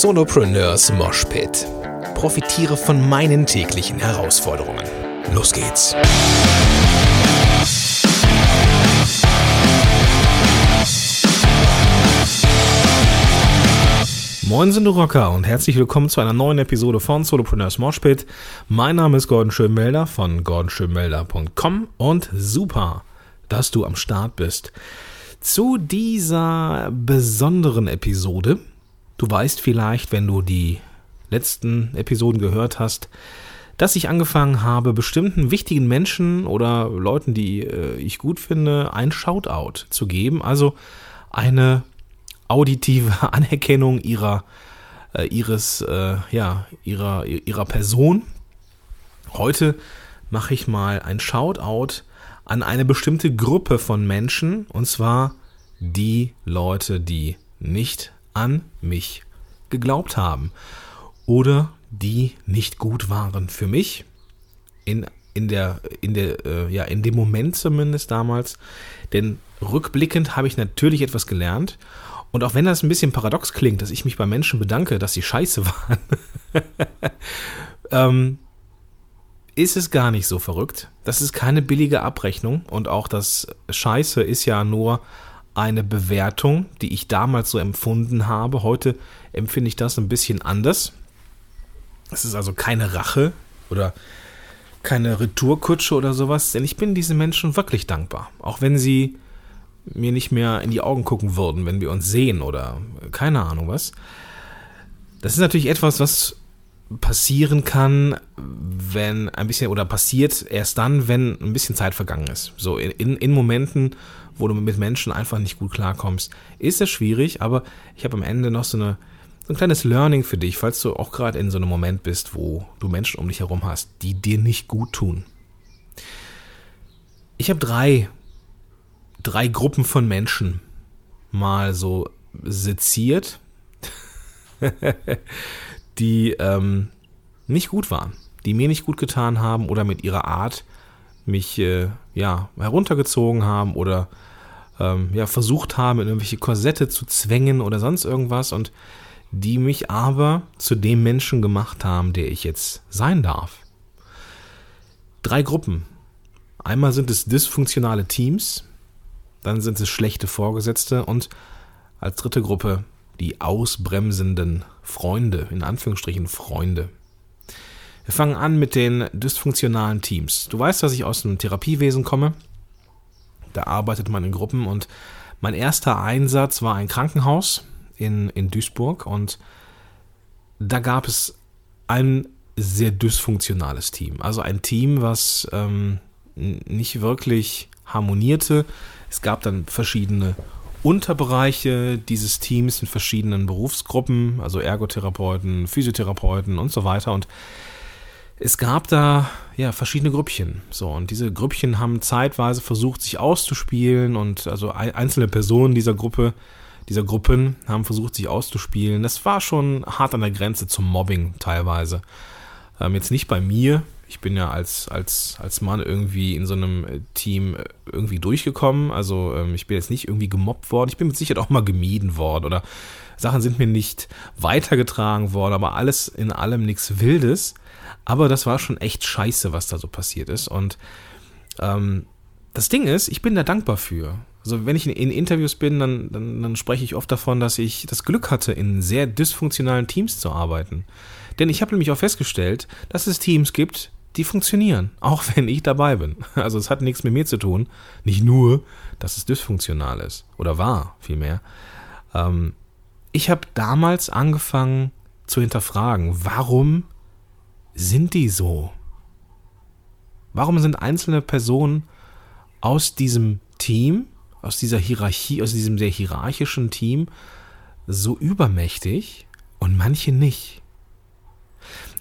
Solopreneurs Moshpit. Profitiere von meinen täglichen Herausforderungen. Los geht's. Moin sind du Rocker und herzlich willkommen zu einer neuen Episode von Solopreneurs Moshpit. Mein Name ist Gordon Schönmelder von gordonschönmelder.com und super, dass du am Start bist. Zu dieser besonderen Episode Du weißt vielleicht, wenn du die letzten Episoden gehört hast, dass ich angefangen habe, bestimmten wichtigen Menschen oder Leuten, die äh, ich gut finde, ein Shoutout zu geben. Also eine auditive Anerkennung ihrer, äh, ihres, äh, ja, ihrer, ihrer Person. Heute mache ich mal ein Shoutout an eine bestimmte Gruppe von Menschen, und zwar die Leute, die nicht an mich geglaubt haben oder die nicht gut waren für mich. In, in der in der äh, ja in dem Moment zumindest damals, denn rückblickend habe ich natürlich etwas gelernt. Und auch wenn das ein bisschen paradox klingt, dass ich mich bei Menschen bedanke, dass sie scheiße waren, ähm, ist es gar nicht so verrückt. Das ist keine billige Abrechnung. Und auch das Scheiße ist ja nur eine Bewertung, die ich damals so empfunden habe. Heute empfinde ich das ein bisschen anders. Es ist also keine Rache oder keine Retourkutsche oder sowas, denn ich bin diesen Menschen wirklich dankbar. Auch wenn sie mir nicht mehr in die Augen gucken würden, wenn wir uns sehen oder keine Ahnung was. Das ist natürlich etwas, was passieren kann, wenn ein bisschen oder passiert erst dann, wenn ein bisschen Zeit vergangen ist. So in, in Momenten, wo du mit Menschen einfach nicht gut klarkommst, ist es schwierig, aber ich habe am Ende noch so, eine, so ein kleines Learning für dich, falls du auch gerade in so einem Moment bist, wo du Menschen um dich herum hast, die dir nicht gut tun. Ich habe drei, drei Gruppen von Menschen mal so seziert, die ähm, nicht gut waren, die mir nicht gut getan haben oder mit ihrer Art mich äh, ja heruntergezogen haben oder ähm, ja versucht haben, in irgendwelche Korsette zu zwängen oder sonst irgendwas und die mich aber zu dem Menschen gemacht haben, der ich jetzt sein darf. Drei Gruppen. Einmal sind es dysfunktionale Teams, dann sind es schlechte Vorgesetzte und als dritte Gruppe die ausbremsenden Freunde, in Anführungsstrichen Freunde. Wir fangen an mit den dysfunktionalen Teams. Du weißt, dass ich aus dem Therapiewesen komme. Da arbeitet man in Gruppen und mein erster Einsatz war ein Krankenhaus in, in Duisburg und da gab es ein sehr dysfunktionales Team. Also ein Team, was ähm, nicht wirklich harmonierte. Es gab dann verschiedene Unterbereiche dieses Teams in verschiedenen Berufsgruppen, also Ergotherapeuten, Physiotherapeuten und so weiter. Und es gab da ja verschiedene Grüppchen. So, und diese Grüppchen haben zeitweise versucht, sich auszuspielen und also einzelne Personen dieser Gruppe, dieser Gruppen haben versucht, sich auszuspielen. Das war schon hart an der Grenze zum Mobbing teilweise. Ähm, jetzt nicht bei mir. Ich bin ja als, als, als Mann irgendwie in so einem äh, Team äh, irgendwie durchgekommen. Also ähm, ich bin jetzt nicht irgendwie gemobbt worden. Ich bin mit Sicherheit auch mal gemieden worden oder Sachen sind mir nicht weitergetragen worden, aber alles in allem nichts Wildes. Aber das war schon echt scheiße, was da so passiert ist. Und ähm, das Ding ist, ich bin da dankbar für. Also wenn ich in, in Interviews bin, dann, dann, dann, spreche ich oft davon, dass ich das Glück hatte, in sehr dysfunktionalen Teams zu arbeiten. Denn ich habe nämlich auch festgestellt, dass es Teams gibt, die funktionieren, auch wenn ich dabei bin. Also es hat nichts mit mir zu tun. Nicht nur, dass es dysfunktional ist. Oder war vielmehr. Ähm, ich habe damals angefangen zu hinterfragen, warum sind die so? Warum sind einzelne Personen aus diesem Team, aus dieser Hierarchie, aus diesem sehr hierarchischen Team so übermächtig und manche nicht?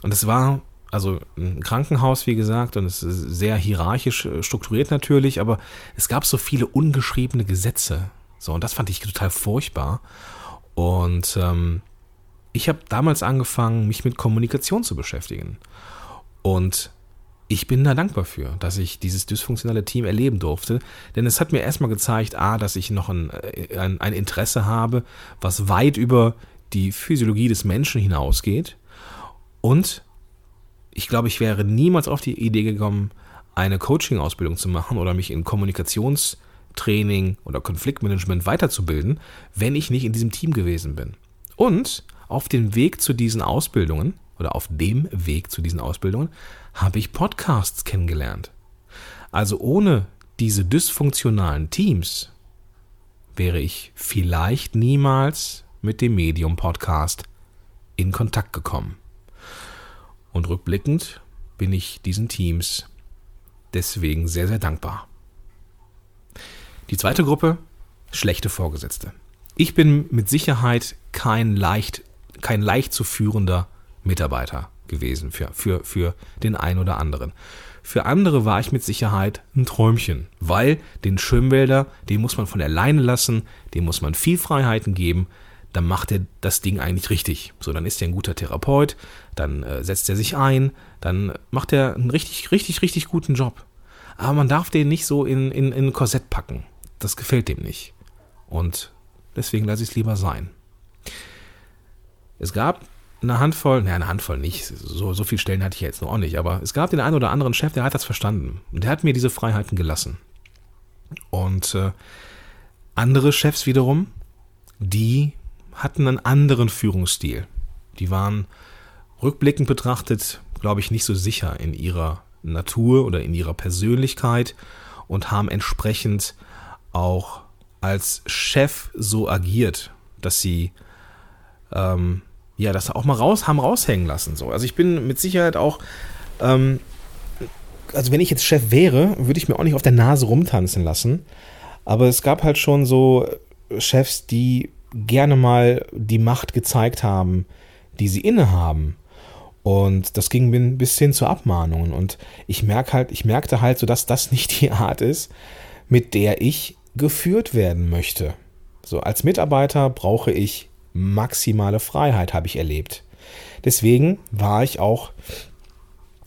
Und es war also ein Krankenhaus, wie gesagt, und es ist sehr hierarchisch äh, strukturiert natürlich, aber es gab so viele ungeschriebene Gesetze. So, und das fand ich total furchtbar. Und ähm, ich habe damals angefangen, mich mit Kommunikation zu beschäftigen. Und ich bin da dankbar für, dass ich dieses dysfunktionale Team erleben durfte, denn es hat mir erstmal gezeigt, a, dass ich noch ein, äh, ein, ein Interesse habe, was weit über die Physiologie des Menschen hinausgeht. Und ich glaube, ich wäre niemals auf die Idee gekommen, eine Coaching-Ausbildung zu machen oder mich in Kommunikationstraining oder Konfliktmanagement weiterzubilden, wenn ich nicht in diesem Team gewesen bin. Und auf dem Weg zu diesen Ausbildungen oder auf dem Weg zu diesen Ausbildungen habe ich Podcasts kennengelernt. Also ohne diese dysfunktionalen Teams wäre ich vielleicht niemals mit dem Medium Podcast in Kontakt gekommen. Und rückblickend bin ich diesen Teams deswegen sehr, sehr dankbar. Die zweite Gruppe, schlechte Vorgesetzte. Ich bin mit Sicherheit kein leicht, kein leicht zu führender Mitarbeiter gewesen für, für, für den einen oder anderen. Für andere war ich mit Sicherheit ein Träumchen, weil den Schwimmwälder, den muss man von alleine lassen, dem muss man viel Freiheiten geben, dann macht er das Ding eigentlich richtig. So, dann ist er ein guter Therapeut, dann äh, setzt er sich ein, dann macht er einen richtig, richtig, richtig guten Job. Aber man darf den nicht so in, in, in ein Korsett packen. Das gefällt dem nicht. Und deswegen lasse ich es lieber sein. Es gab eine Handvoll, naja, eine Handvoll nicht, so, so viele Stellen hatte ich jetzt noch auch nicht, aber es gab den einen oder anderen Chef, der hat das verstanden. Und der hat mir diese Freiheiten gelassen. Und äh, andere Chefs wiederum, die hatten einen anderen Führungsstil. Die waren rückblickend betrachtet, glaube ich, nicht so sicher in ihrer Natur oder in ihrer Persönlichkeit und haben entsprechend auch als Chef so agiert, dass sie ähm, ja, das auch mal raus, haben raushängen lassen. So. Also ich bin mit Sicherheit auch, ähm, also wenn ich jetzt Chef wäre, würde ich mir auch nicht auf der Nase rumtanzen lassen. Aber es gab halt schon so Chefs, die gerne mal die Macht gezeigt haben, die sie innehaben. Und das ging bis hin zu Abmahnungen. Und ich merke halt, ich merkte halt so, dass das nicht die Art ist, mit der ich geführt werden möchte. So, als Mitarbeiter brauche ich maximale Freiheit, habe ich erlebt. Deswegen war ich auch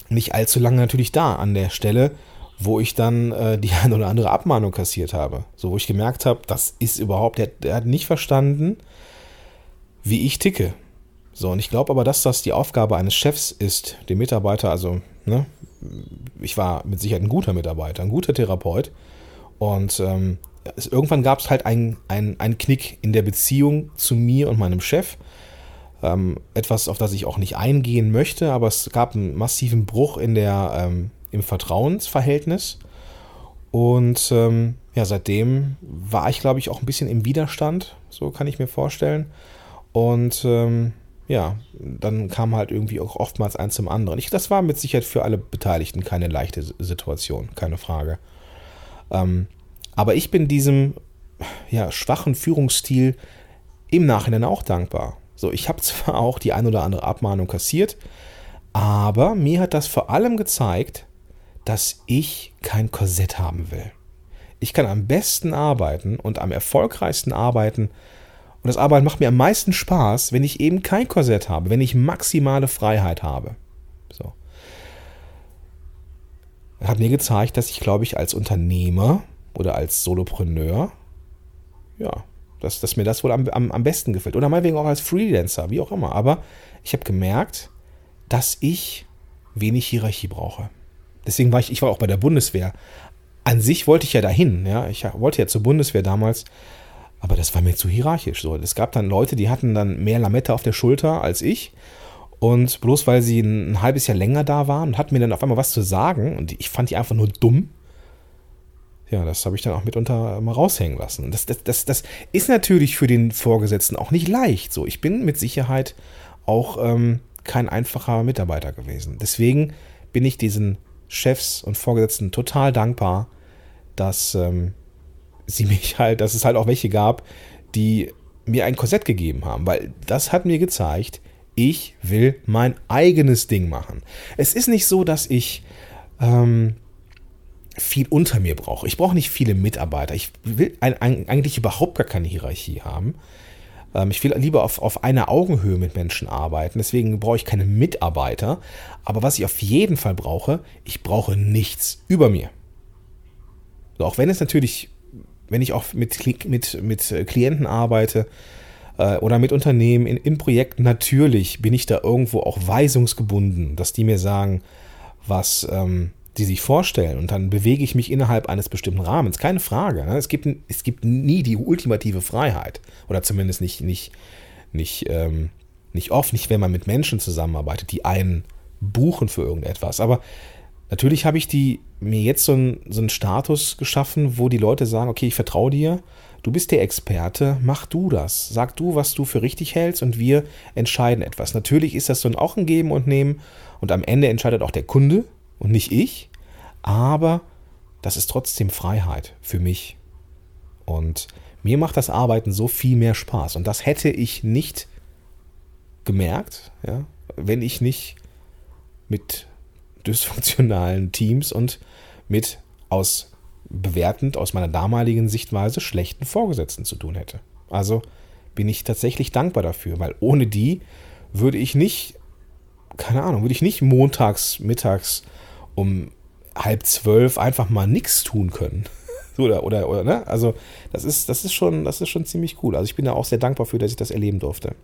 nicht allzu lange natürlich da an der Stelle, wo ich dann äh, die eine oder andere Abmahnung kassiert habe. So, wo ich gemerkt habe, das ist überhaupt, der, der hat nicht verstanden, wie ich ticke. So, und ich glaube aber, dass das die Aufgabe eines Chefs ist, dem Mitarbeiter, also, ne, ich war mit Sicherheit ein guter Mitarbeiter, ein guter Therapeut. Und ähm, es, irgendwann gab es halt einen ein Knick in der Beziehung zu mir und meinem Chef. Ähm, etwas, auf das ich auch nicht eingehen möchte, aber es gab einen massiven Bruch in der, ähm, im Vertrauensverhältnis. Und ähm, ja, seitdem war ich, glaube ich, auch ein bisschen im Widerstand, so kann ich mir vorstellen. Und ähm, ja, dann kam halt irgendwie auch oftmals eins zum anderen. Ich, das war mit Sicherheit für alle Beteiligten keine leichte Situation, keine Frage. Ähm, aber ich bin diesem ja, schwachen Führungsstil im Nachhinein auch dankbar. So, ich habe zwar auch die ein oder andere Abmahnung kassiert, aber mir hat das vor allem gezeigt, dass ich kein Korsett haben will. Ich kann am besten arbeiten und am erfolgreichsten arbeiten. Und das Arbeiten macht mir am meisten Spaß, wenn ich eben kein Korsett habe, wenn ich maximale Freiheit habe. So. Hat mir gezeigt, dass ich, glaube ich, als Unternehmer oder als Solopreneur, ja, dass, dass mir das wohl am, am, am besten gefällt. Oder meinetwegen auch als Freelancer, wie auch immer. Aber ich habe gemerkt, dass ich wenig Hierarchie brauche. Deswegen war ich, ich war auch bei der Bundeswehr. An sich wollte ich ja dahin, ja. Ich wollte ja zur Bundeswehr damals, aber das war mir zu hierarchisch. So. Es gab dann Leute, die hatten dann mehr Lamette auf der Schulter als ich. Und bloß weil sie ein, ein halbes Jahr länger da waren und hatten mir dann auf einmal was zu sagen, und ich fand die einfach nur dumm, ja, das habe ich dann auch mitunter mal raushängen lassen. Das, das, das, das ist natürlich für den Vorgesetzten auch nicht leicht. So, ich bin mit Sicherheit auch ähm, kein einfacher Mitarbeiter gewesen. Deswegen bin ich diesen Chefs und Vorgesetzten total dankbar, dass ähm, sie mich halt, dass es halt auch welche gab, die mir ein Korsett gegeben haben, weil das hat mir gezeigt, ich will mein eigenes Ding machen. Es ist nicht so, dass ich ähm, viel unter mir brauche. Ich brauche nicht viele Mitarbeiter. Ich will ein, ein, eigentlich überhaupt gar keine Hierarchie haben. Ähm, ich will lieber auf, auf einer Augenhöhe mit Menschen arbeiten. Deswegen brauche ich keine Mitarbeiter. Aber was ich auf jeden Fall brauche, ich brauche nichts über mir. So, auch wenn es natürlich, wenn ich auch mit, mit, mit Klienten arbeite, äh, oder mit Unternehmen in, in Projekten, natürlich bin ich da irgendwo auch weisungsgebunden, dass die mir sagen, was ähm, die sich vorstellen und dann bewege ich mich innerhalb eines bestimmten Rahmens. Keine Frage. Ne? Es, gibt, es gibt nie die ultimative Freiheit oder zumindest nicht, nicht, nicht, ähm, nicht oft, nicht wenn man mit Menschen zusammenarbeitet, die einen buchen für irgendetwas. Aber natürlich habe ich die, mir jetzt so einen, so einen Status geschaffen, wo die Leute sagen, okay, ich vertraue dir, du bist der Experte, mach du das. Sag du, was du für richtig hältst und wir entscheiden etwas. Natürlich ist das so ein auch ein Geben und Nehmen und am Ende entscheidet auch der Kunde und nicht ich, aber das ist trotzdem Freiheit für mich. Und mir macht das Arbeiten so viel mehr Spaß. Und das hätte ich nicht gemerkt, ja, wenn ich nicht mit dysfunktionalen Teams und mit aus bewertend aus meiner damaligen Sichtweise schlechten Vorgesetzten zu tun hätte. Also bin ich tatsächlich dankbar dafür, weil ohne die würde ich nicht, keine Ahnung, würde ich nicht montags, mittags um halb zwölf einfach mal nichts tun können. oder, oder, oder, ne? Also, das ist, das ist schon, das ist schon ziemlich cool. Also ich bin da auch sehr dankbar für, dass ich das erleben durfte.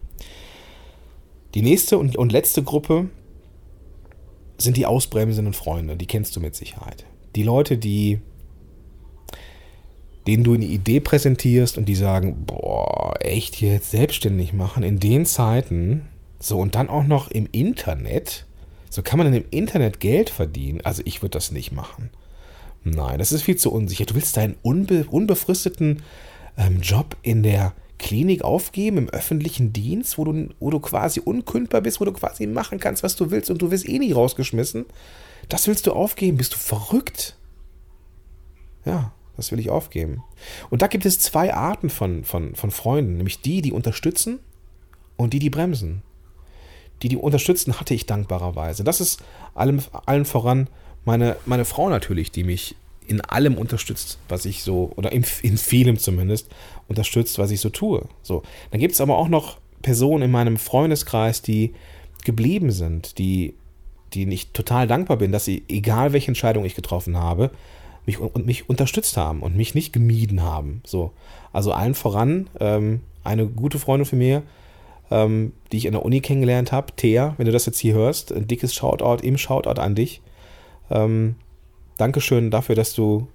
Die nächste und, und letzte Gruppe sind die ausbremsenden Freunde. Die kennst du mit Sicherheit. Die Leute, die denen du eine Idee präsentierst und die sagen, boah, echt jetzt selbstständig machen in den Zeiten, so und dann auch noch im Internet, so kann man denn im Internet Geld verdienen? Also ich würde das nicht machen. Nein, das ist viel zu unsicher. Du willst deinen unbe unbefristeten ähm, Job in der Klinik aufgeben, im öffentlichen Dienst, wo du, wo du quasi unkündbar bist, wo du quasi machen kannst, was du willst und du wirst eh nie rausgeschmissen. Das willst du aufgeben? Bist du verrückt? Ja, das will ich aufgeben. Und da gibt es zwei Arten von, von, von Freunden, nämlich die, die unterstützen und die, die bremsen. Die, die unterstützen, hatte ich dankbarerweise. Das ist allem, allen voran meine, meine Frau natürlich, die mich in allem unterstützt, was ich so, oder in, in vielem zumindest, unterstützt, was ich so tue. So. Dann gibt es aber auch noch Personen in meinem Freundeskreis, die geblieben sind, die, die ich total dankbar bin, dass sie, egal welche Entscheidung ich getroffen habe, mich, und mich unterstützt haben und mich nicht gemieden haben. So. Also allen voran ähm, eine gute Freundin von mir, ähm, die ich in der Uni kennengelernt habe, Thea, wenn du das jetzt hier hörst, ein dickes Shoutout im Shoutout an dich. Ähm, Dankeschön dafür, dass du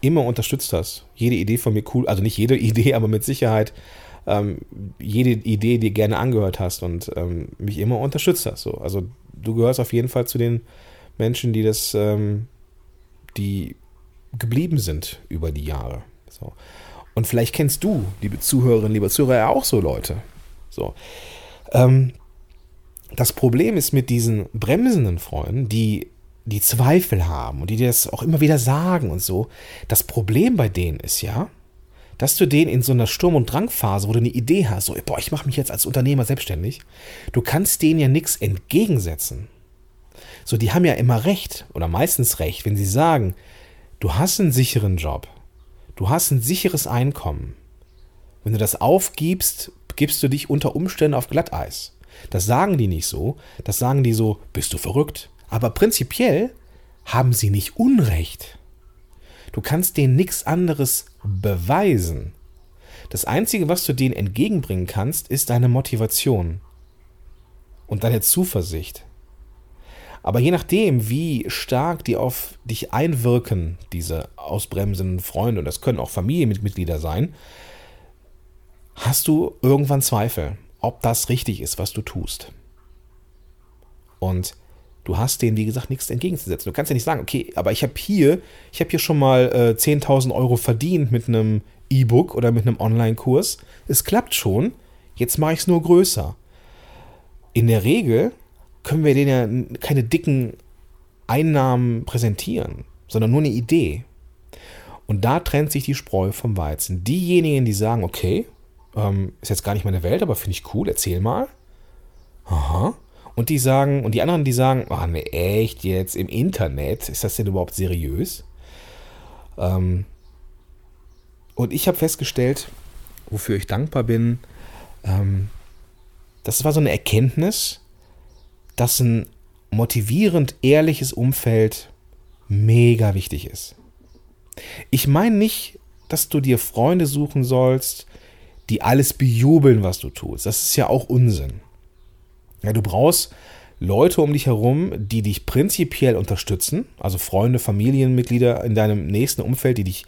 immer unterstützt hast. Jede Idee von mir cool, also nicht jede Idee, aber mit Sicherheit ähm, jede Idee, die gerne angehört hast und ähm, mich immer unterstützt hast. So. Also du gehörst auf jeden Fall zu den Menschen, die das, ähm, die geblieben sind über die Jahre. So. Und vielleicht kennst du, liebe Zuhörerinnen, liebe Zuhörer, auch so Leute. So. Ähm, das Problem ist mit diesen bremsenden Freunden, die die Zweifel haben und die dir das auch immer wieder sagen und so. Das Problem bei denen ist ja, dass du denen in so einer Sturm- und Drangphase, wo du eine Idee hast, so, boah, ich mache mich jetzt als Unternehmer selbstständig, du kannst denen ja nichts entgegensetzen. So, die haben ja immer recht oder meistens recht, wenn sie sagen, du hast einen sicheren Job, du hast ein sicheres Einkommen. Wenn du das aufgibst, gibst du dich unter Umständen auf Glatteis. Das sagen die nicht so, das sagen die so, bist du verrückt? Aber prinzipiell haben sie nicht Unrecht. Du kannst denen nichts anderes beweisen. Das Einzige, was du denen entgegenbringen kannst, ist deine Motivation und deine Zuversicht. Aber je nachdem, wie stark die auf dich einwirken, diese ausbremsenden Freunde, und das können auch Familienmitglieder sein, hast du irgendwann Zweifel, ob das richtig ist, was du tust. Und Du hast denen, wie gesagt, nichts entgegenzusetzen. Du kannst ja nicht sagen, okay, aber ich habe hier, ich habe hier schon mal äh, 10.000 Euro verdient mit einem E-Book oder mit einem Online-Kurs. Es klappt schon, jetzt mache ich es nur größer. In der Regel können wir denen ja keine dicken Einnahmen präsentieren, sondern nur eine Idee. Und da trennt sich die Spreu vom Weizen. Diejenigen, die sagen, okay, ähm, ist jetzt gar nicht meine Welt, aber finde ich cool, erzähl mal. Aha. Und die sagen, und die anderen, die sagen, oh ne, echt jetzt im Internet, ist das denn überhaupt seriös? Ähm, und ich habe festgestellt, wofür ich dankbar bin, ähm, das war so eine Erkenntnis, dass ein motivierend ehrliches Umfeld mega wichtig ist. Ich meine nicht, dass du dir Freunde suchen sollst, die alles bejubeln, was du tust. Das ist ja auch Unsinn. Ja, du brauchst Leute um dich herum, die dich prinzipiell unterstützen, also Freunde, Familienmitglieder in deinem nächsten Umfeld, die dich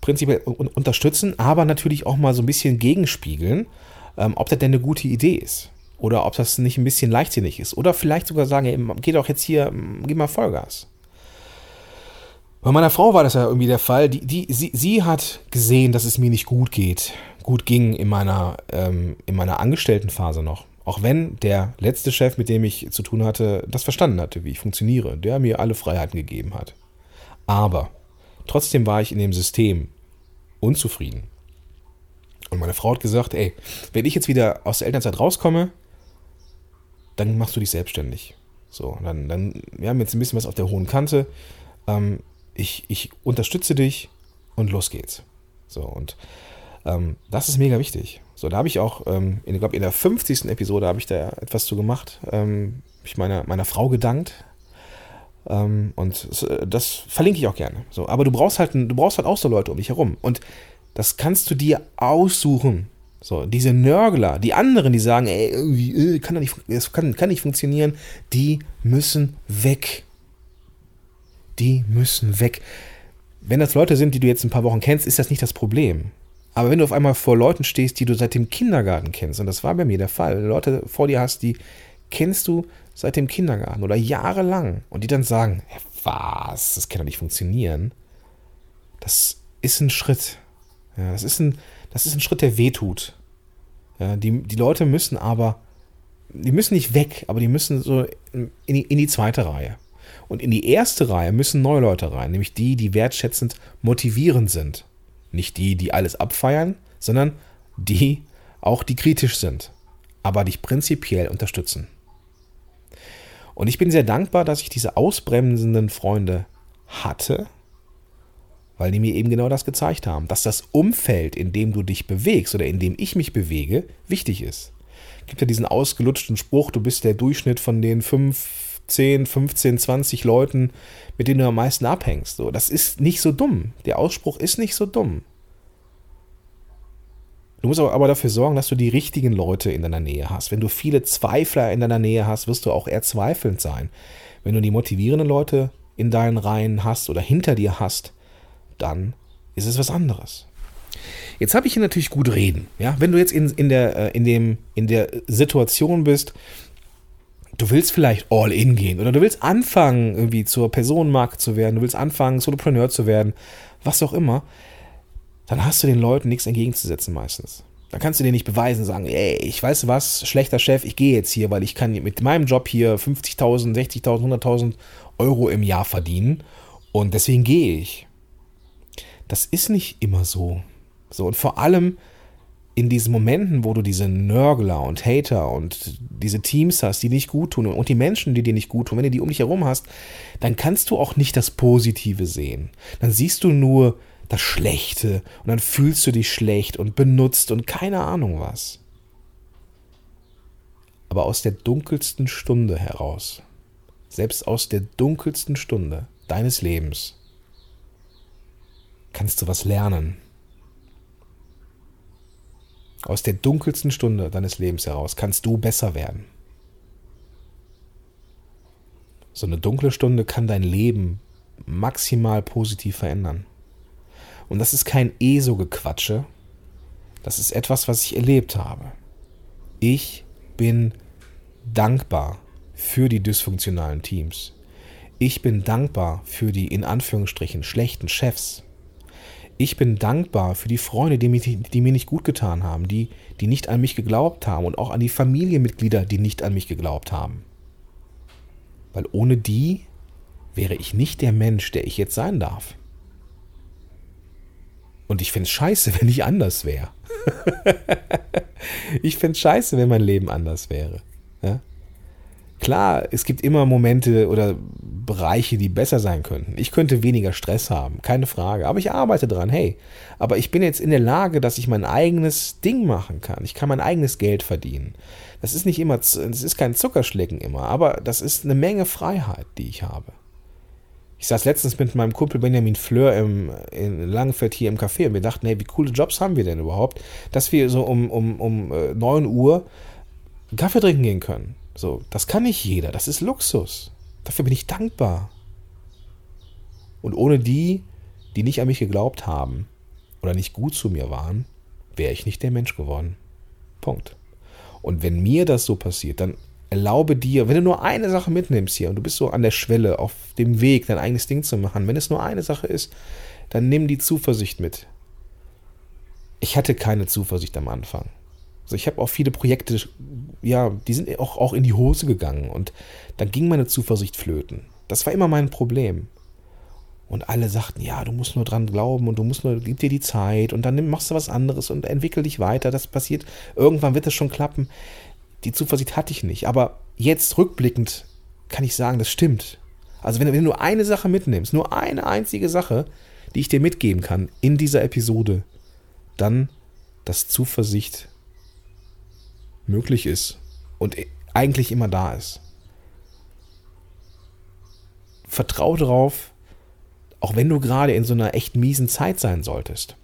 prinzipiell unterstützen, aber natürlich auch mal so ein bisschen gegenspiegeln, ähm, ob das denn eine gute Idee ist. Oder ob das nicht ein bisschen leichtsinnig ist. Oder vielleicht sogar sagen, ey, geh doch jetzt hier, gib mal Vollgas. Bei meiner Frau war das ja irgendwie der Fall. Die, die, sie, sie hat gesehen, dass es mir nicht gut geht, gut ging in meiner, ähm, in meiner Angestelltenphase noch. Auch wenn der letzte Chef, mit dem ich zu tun hatte, das verstanden hatte, wie ich funktioniere, der mir alle Freiheiten gegeben hat. Aber trotzdem war ich in dem System unzufrieden. Und meine Frau hat gesagt, ey, wenn ich jetzt wieder aus der Elternzeit rauskomme, dann machst du dich selbstständig. So, dann, dann, wir haben jetzt ein bisschen was auf der hohen Kante. Ähm, ich, ich unterstütze dich und los geht's. So, und ähm, das ist mega wichtig. So, da habe ich auch, ähm, ich glaube, in der 50. Episode habe ich da etwas zu gemacht. Ähm, ich meiner, meiner Frau gedankt. Ähm, und das verlinke ich auch gerne. So, aber du brauchst halt, du brauchst halt auch so Leute um dich herum. Und das kannst du dir aussuchen. So, diese Nörgler, die anderen, die sagen, ey, äh, kann nicht, das kann, kann nicht funktionieren, die müssen weg. Die müssen weg. Wenn das Leute sind, die du jetzt ein paar Wochen kennst, ist das nicht das Problem. Aber wenn du auf einmal vor Leuten stehst, die du seit dem Kindergarten kennst, und das war bei mir der Fall, Leute vor dir hast, die kennst du seit dem Kindergarten oder jahrelang und die dann sagen, was, das kann doch nicht funktionieren, das ist ein Schritt. Ja, das ist ein, das ist ein Schritt, der wehtut. Ja, die, die Leute müssen aber, die müssen nicht weg, aber die müssen so in die, in die zweite Reihe. Und in die erste Reihe müssen neue Leute rein, nämlich die, die wertschätzend motivierend sind. Nicht die, die alles abfeiern, sondern die auch, die kritisch sind, aber dich prinzipiell unterstützen. Und ich bin sehr dankbar, dass ich diese ausbremsenden Freunde hatte, weil die mir eben genau das gezeigt haben, dass das Umfeld, in dem du dich bewegst oder in dem ich mich bewege, wichtig ist. Es gibt ja diesen ausgelutschten Spruch, du bist der Durchschnitt von den 5, 10, 15, 20 Leuten, mit denen du am meisten abhängst. So, das ist nicht so dumm. Der Ausspruch ist nicht so dumm. Du musst aber dafür sorgen, dass du die richtigen Leute in deiner Nähe hast. Wenn du viele Zweifler in deiner Nähe hast, wirst du auch eher zweifelnd sein. Wenn du die motivierenden Leute in deinen Reihen hast oder hinter dir hast, dann ist es was anderes. Jetzt habe ich hier natürlich gut reden. Ja? Wenn du jetzt in, in, der, äh, in, dem, in der Situation bist, du willst vielleicht all in gehen oder du willst anfangen, irgendwie zur Personenmarke zu werden, du willst anfangen, Solopreneur zu werden, was auch immer, dann hast du den Leuten nichts entgegenzusetzen meistens. Dann kannst du dir nicht beweisen, sagen, ey, ich weiß was, schlechter Chef, ich gehe jetzt hier, weil ich kann mit meinem Job hier 50.000, 60.000, 100.000 Euro im Jahr verdienen und deswegen gehe ich. Das ist nicht immer so. So, und vor allem in diesen Momenten, wo du diese Nörgler und Hater und diese Teams hast, die nicht gut tun und die Menschen, die dir nicht gut tun, wenn du die um dich herum hast, dann kannst du auch nicht das Positive sehen. Dann siehst du nur das Schlechte und dann fühlst du dich schlecht und benutzt und keine Ahnung was. Aber aus der dunkelsten Stunde heraus, selbst aus der dunkelsten Stunde deines Lebens, kannst du was lernen. Aus der dunkelsten Stunde deines Lebens heraus kannst du besser werden. So eine dunkle Stunde kann dein Leben maximal positiv verändern. Und das ist kein ESO-Gequatsche. Das ist etwas, was ich erlebt habe. Ich bin dankbar für die dysfunktionalen Teams. Ich bin dankbar für die in Anführungsstrichen schlechten Chefs ich bin dankbar für die Freunde, die, mich, die mir nicht gut getan haben, die, die nicht an mich geglaubt haben und auch an die Familienmitglieder, die nicht an mich geglaubt haben. Weil ohne die wäre ich nicht der Mensch, der ich jetzt sein darf. Und ich finde es scheiße, wenn ich anders wäre. ich finde es scheiße, wenn mein Leben anders wäre. Ja? Klar, es gibt immer Momente oder Bereiche, die besser sein könnten. Ich könnte weniger Stress haben, keine Frage. Aber ich arbeite dran. Hey, aber ich bin jetzt in der Lage, dass ich mein eigenes Ding machen kann. Ich kann mein eigenes Geld verdienen. Das ist nicht immer, das ist kein Zuckerschlecken immer, aber das ist eine Menge Freiheit, die ich habe. Ich saß letztens mit meinem Kumpel Benjamin Fleur im, in Langenfeld hier im Café und wir dachten, hey, wie coole Jobs haben wir denn überhaupt, dass wir so um, um, um 9 äh, Uhr Kaffee trinken gehen können. So, das kann nicht jeder, das ist Luxus. Dafür bin ich dankbar. Und ohne die, die nicht an mich geglaubt haben oder nicht gut zu mir waren, wäre ich nicht der Mensch geworden. Punkt. Und wenn mir das so passiert, dann erlaube dir, wenn du nur eine Sache mitnimmst hier und du bist so an der Schwelle, auf dem Weg, dein eigenes Ding zu machen, wenn es nur eine Sache ist, dann nimm die Zuversicht mit. Ich hatte keine Zuversicht am Anfang. Also ich habe auch viele Projekte, ja, die sind auch, auch in die Hose gegangen und dann ging meine Zuversicht flöten. Das war immer mein Problem. Und alle sagten, ja, du musst nur dran glauben und du musst nur, gib dir die Zeit und dann machst du was anderes und entwickel dich weiter. Das passiert, irgendwann wird es schon klappen. Die Zuversicht hatte ich nicht. Aber jetzt rückblickend kann ich sagen, das stimmt. Also wenn, wenn du nur eine Sache mitnimmst, nur eine einzige Sache, die ich dir mitgeben kann in dieser Episode, dann, dass Zuversicht möglich ist und eigentlich immer da ist. Vertrau darauf, auch wenn du gerade in so einer echt miesen Zeit sein solltest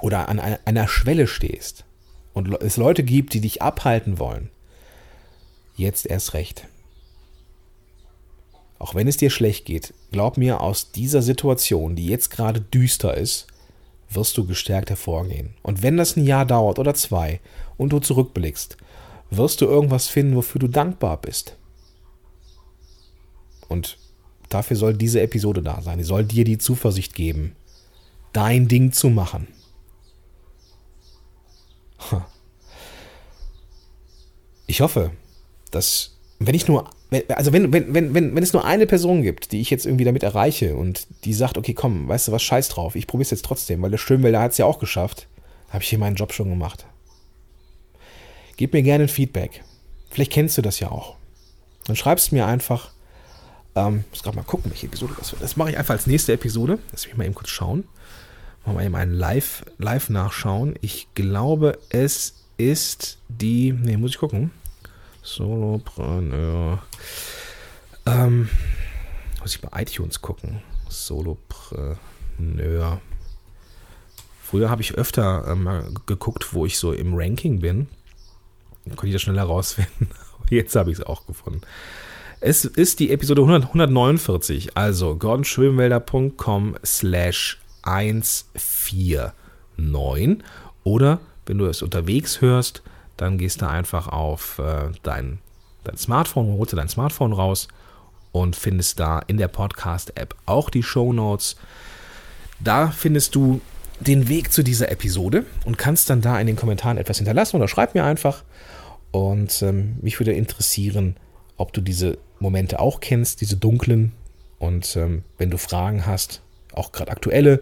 oder an einer Schwelle stehst und es Leute gibt, die dich abhalten wollen, jetzt erst recht. Auch wenn es dir schlecht geht, glaub mir, aus dieser Situation, die jetzt gerade düster ist, wirst du gestärkt hervorgehen. Und wenn das ein Jahr dauert oder zwei und du zurückblickst, wirst du irgendwas finden, wofür du dankbar bist. Und dafür soll diese Episode da sein. Die soll dir die Zuversicht geben, dein Ding zu machen. Ich hoffe, dass, wenn ich nur, also wenn, wenn, wenn, wenn, wenn es nur eine Person gibt, die ich jetzt irgendwie damit erreiche und die sagt, okay, komm, weißt du was, scheiß drauf, ich probiere es jetzt trotzdem, weil der Schönwälder hat es ja auch geschafft, habe ich hier meinen Job schon gemacht. Gib mir gerne ein Feedback. Vielleicht kennst du das ja auch. Dann schreibst mir einfach, ähm, muss gerade mal gucken, welche Episode das wird. Das mache ich einfach als nächste Episode. Lass mich mal eben kurz schauen. Machen wir eben einen Live, Live nachschauen. Ich glaube, es ist die, ne, muss ich gucken. Solopreneur. Ähm, muss ich bei iTunes gucken. Solopreneur. Früher habe ich öfter ähm, geguckt, wo ich so im Ranking bin. Konnte ich das schneller rausfinden. Jetzt habe ich es auch gefunden. Es ist die Episode 100, 149, also gordonschönwelder.com slash 149 oder wenn du es unterwegs hörst, dann gehst du einfach auf äh, dein, dein Smartphone, holst dein Smartphone raus und findest da in der Podcast-App auch die Show Notes. Da findest du den Weg zu dieser Episode und kannst dann da in den Kommentaren etwas hinterlassen oder schreib mir einfach. Und ähm, mich würde interessieren, ob du diese Momente auch kennst, diese dunklen. Und ähm, wenn du Fragen hast, auch gerade aktuelle,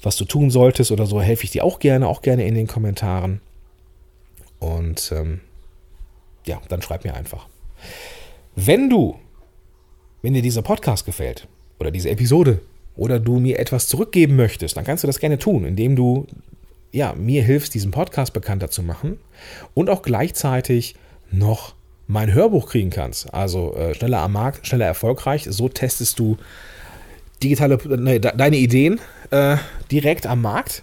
was du tun solltest oder so, helfe ich dir auch gerne, auch gerne in den Kommentaren. Und ähm, ja, dann schreib mir einfach. Wenn du, wenn dir dieser Podcast gefällt oder diese Episode oder du mir etwas zurückgeben möchtest, dann kannst du das gerne tun, indem du ja, mir hilfst, diesen Podcast bekannter zu machen und auch gleichzeitig noch mein Hörbuch kriegen kannst. Also äh, schneller am Markt, schneller erfolgreich. So testest du digitale, nee, deine Ideen äh, direkt am Markt.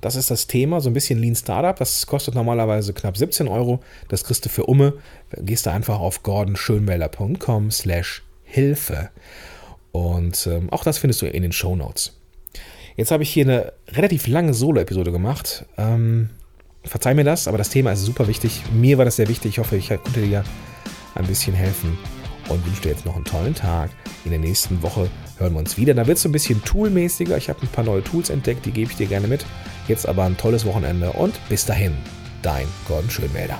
Das ist das Thema, so ein bisschen Lean Startup. Das kostet normalerweise knapp 17 Euro. Das kriegst du für Umme. Gehst du einfach auf gordonschönmelder.com slash Hilfe. Und ähm, auch das findest du in den Show Notes. Jetzt habe ich hier eine relativ lange Solo-Episode gemacht. Ähm, verzeih mir das, aber das Thema ist super wichtig. Mir war das sehr wichtig. Ich hoffe, ich konnte dir ein bisschen helfen und wünsche dir jetzt noch einen tollen Tag. In der nächsten Woche hören wir uns wieder. Da wird es ein bisschen toolmäßiger. Ich habe ein paar neue Tools entdeckt, die gebe ich dir gerne mit. Jetzt aber ein tolles Wochenende und bis dahin, dein Gordon Schönmelder.